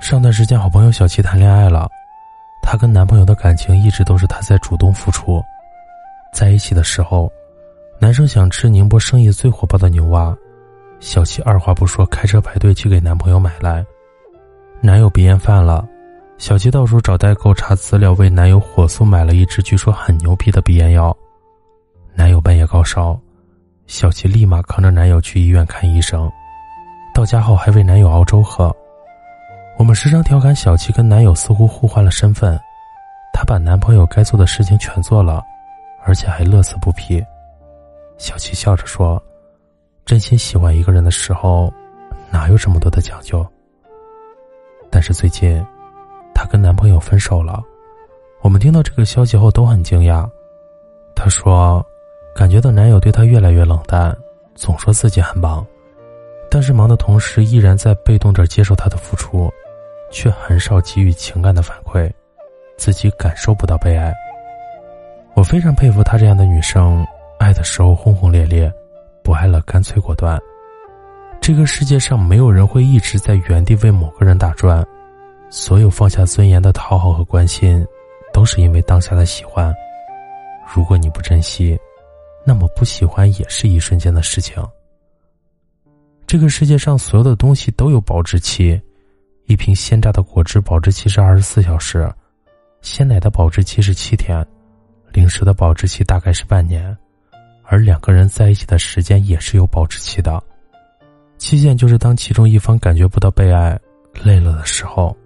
上段时间，好朋友小七谈恋爱了。她跟男朋友的感情一直都是她在主动付出。在一起的时候，男生想吃宁波生意最火爆的牛蛙，小七二话不说，开车排队去给男朋友买来。男友鼻炎犯了，小七到处找代购查资料，为男友火速买了一支据说很牛逼的鼻炎药。男友半夜高烧，小七立马扛着男友去医院看医生。到家后还为男友熬粥喝。我们时常调侃小七跟男友似乎互换了身份，她把男朋友该做的事情全做了，而且还乐此不疲。小七笑着说：“真心喜欢一个人的时候，哪有这么多的讲究？”但是最近，她跟男朋友分手了。我们听到这个消息后都很惊讶。她说：“感觉到男友对她越来越冷淡，总说自己很忙，但是忙的同时依然在被动着接受他的付出。”却很少给予情感的反馈，自己感受不到被爱。我非常佩服她这样的女生，爱的时候轰轰烈烈，不爱了干脆果断。这个世界上没有人会一直在原地为某个人打转，所有放下尊严的讨好和关心，都是因为当下的喜欢。如果你不珍惜，那么不喜欢也是一瞬间的事情。这个世界上所有的东西都有保质期。一瓶鲜榨的果汁保质期是二十四小时，鲜奶的保质期是七天，零食的保质期大概是半年，而两个人在一起的时间也是有保质期的，期限就是当其中一方感觉不到被爱、累了的时候。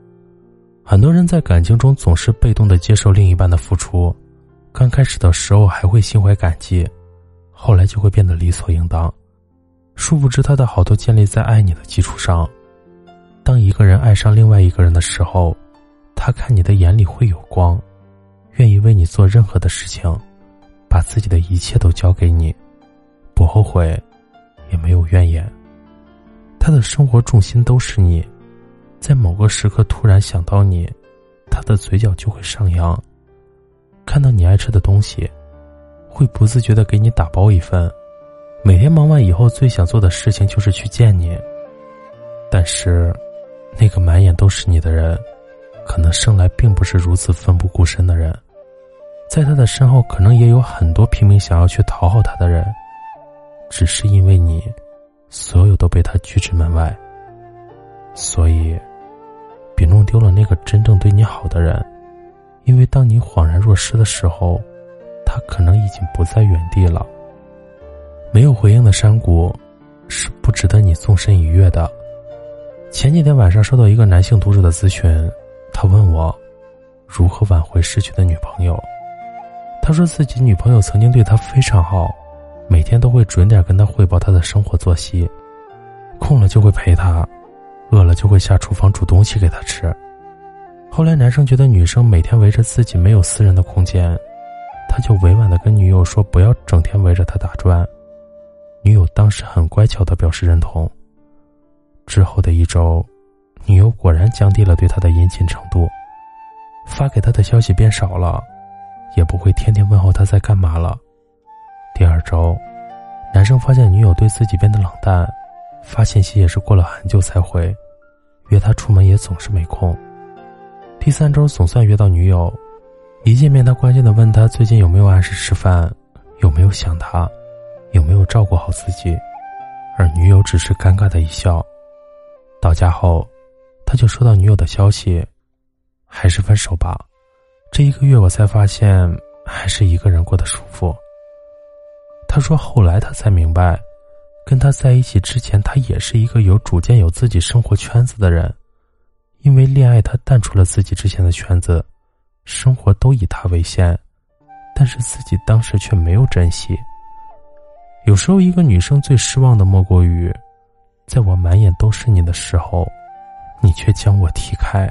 很多人在感情中总是被动的接受另一半的付出，刚开始的时候还会心怀感激，后来就会变得理所应当，殊不知他的好都建立在爱你的基础上。当一个人爱上另外一个人的时候，他看你的眼里会有光，愿意为你做任何的事情，把自己的一切都交给你，不后悔，也没有怨言。他的生活重心都是你，在某个时刻突然想到你，他的嘴角就会上扬。看到你爱吃的东西，会不自觉的给你打包一份。每天忙完以后，最想做的事情就是去见你，但是。那个满眼都是你的人，可能生来并不是如此奋不顾身的人，在他的身后，可能也有很多拼命想要去讨好他的人，只是因为你，所有都被他拒之门外。所以，别弄丢了那个真正对你好的人，因为当你恍然若失的时候，他可能已经不在原地了。没有回应的山谷，是不值得你纵身一跃的。前几天晚上收到一个男性读者的咨询，他问我如何挽回失去的女朋友。他说自己女朋友曾经对他非常好，每天都会准点跟他汇报他的生活作息，空了就会陪他，饿了就会下厨房煮东西给他吃。后来男生觉得女生每天围着自己没有私人的空间，他就委婉的跟女友说不要整天围着他打转。女友当时很乖巧的表示认同。之后的一周，女友果然降低了对他的殷勤程度，发给他的消息变少了，也不会天天问候他在干嘛了。第二周，男生发现女友对自己变得冷淡，发信息也是过了很久才回，约他出门也总是没空。第三周总算约到女友，一见面，他关心的问他最近有没有按时吃饭，有没有想他，有没有照顾好自己，而女友只是尴尬的一笑。到家后，他就收到女友的消息，还是分手吧。这一个月，我才发现还是一个人过得舒服。他说，后来他才明白，跟他在一起之前，他也是一个有主见、有自己生活圈子的人，因为恋爱，他淡出了自己之前的圈子。生活都以他为先，但是自己当时却没有珍惜。有时候，一个女生最失望的莫过于，在我满眼都是你的时候，你却将我踢开。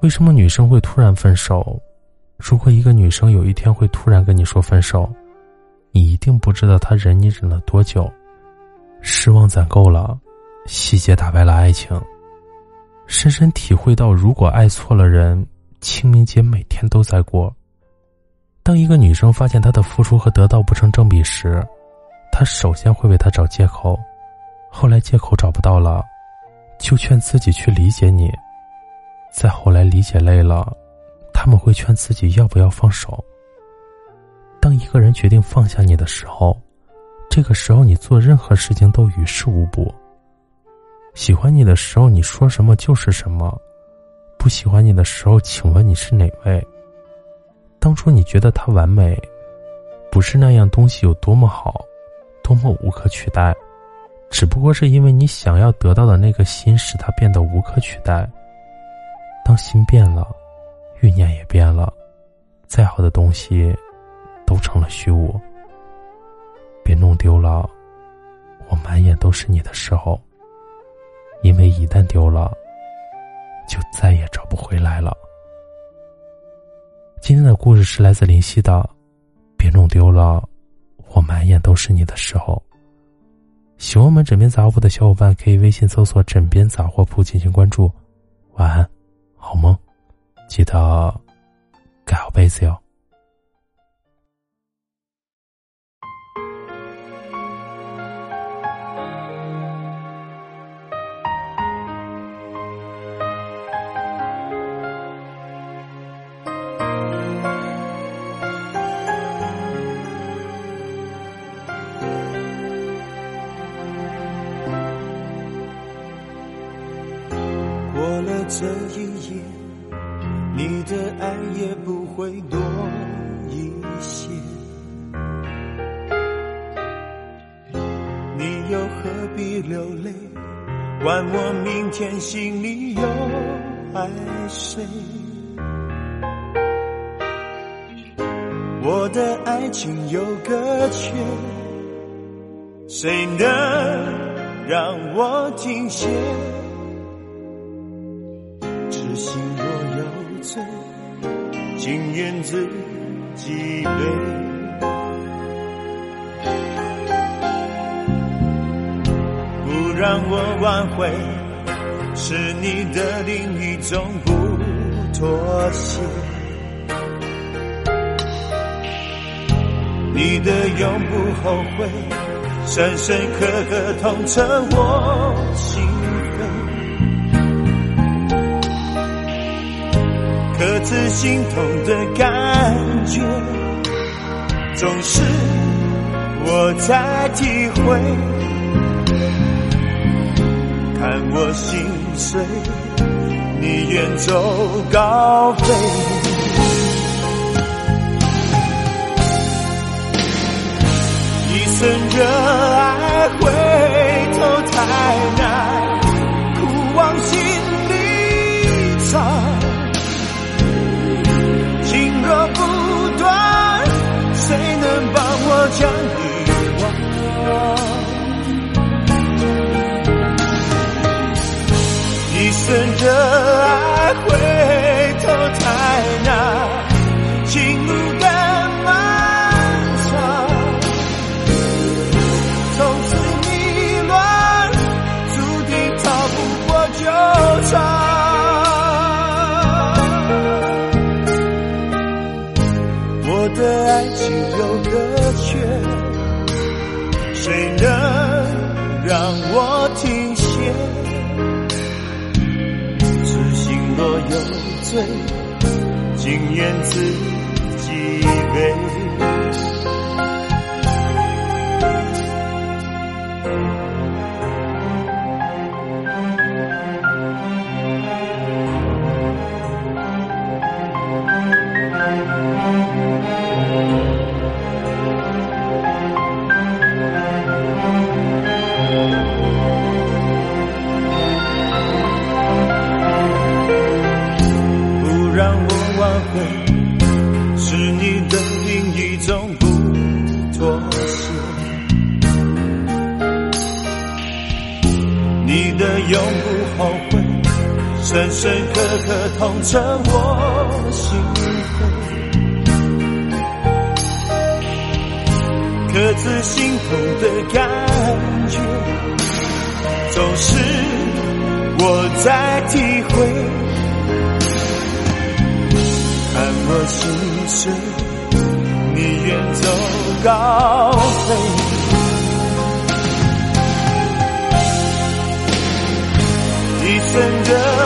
为什么女生会突然分手？如果一个女生有一天会突然跟你说分手，你一定不知道她忍你忍了多久。失望攒够了，细节打败了爱情。深深体会到，如果爱错了人。清明节每天都在过。当一个女生发现她的付出和得到不成正比时，她首先会为他找借口，后来借口找不到了，就劝自己去理解你。再后来理解累了，他们会劝自己要不要放手。当一个人决定放下你的时候，这个时候你做任何事情都于事无补。喜欢你的时候，你说什么就是什么。不喜欢你的时候，请问你是哪位？当初你觉得他完美，不是那样东西有多么好，多么无可取代，只不过是因为你想要得到的那个心使它变得无可取代。当心变了，欲念也变了，再好的东西，都成了虚无。别弄丢了，我满眼都是你的时候，因为一旦丢了。就再也找不回来了。今天的故事是来自林夕的，《别弄丢了我满眼都是你的时候》。喜欢我们枕边杂货铺的小伙伴可以微信搜索“枕边杂货铺”进行关注。晚安，好梦，记得盖好被子哟。这一夜，你的爱也不会多一些。你又何必流泪？管我明天心里又爱谁？我的爱情有个缺，谁能让我停歇？有罪，情愿自己背。不让我挽回，是你的另一种不妥协。你的永不后悔，深深刻刻痛彻我心。各自心痛的感觉，总是我在体会。看我心碎，你远走高飞。一生热爱，一生热爱，回头太难，情路更漫长。从此迷乱，注定逃不过纠缠。我的爱情有个缺，谁能让我停若有罪，竟怨自己悲。永不后悔，深深刻刻痛彻我心扉。刻自心痛的感觉，总是我在体会。看我心碎，你远走高飞。真的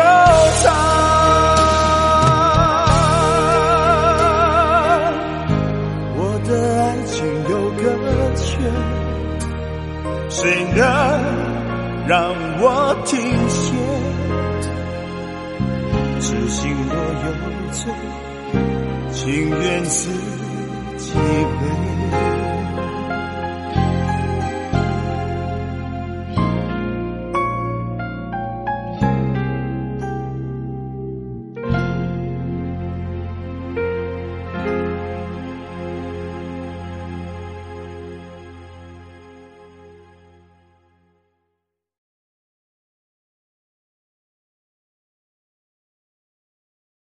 不过秋长。我的爱情有个缺，谁能让我停歇？痴心若有罪，情愿自己背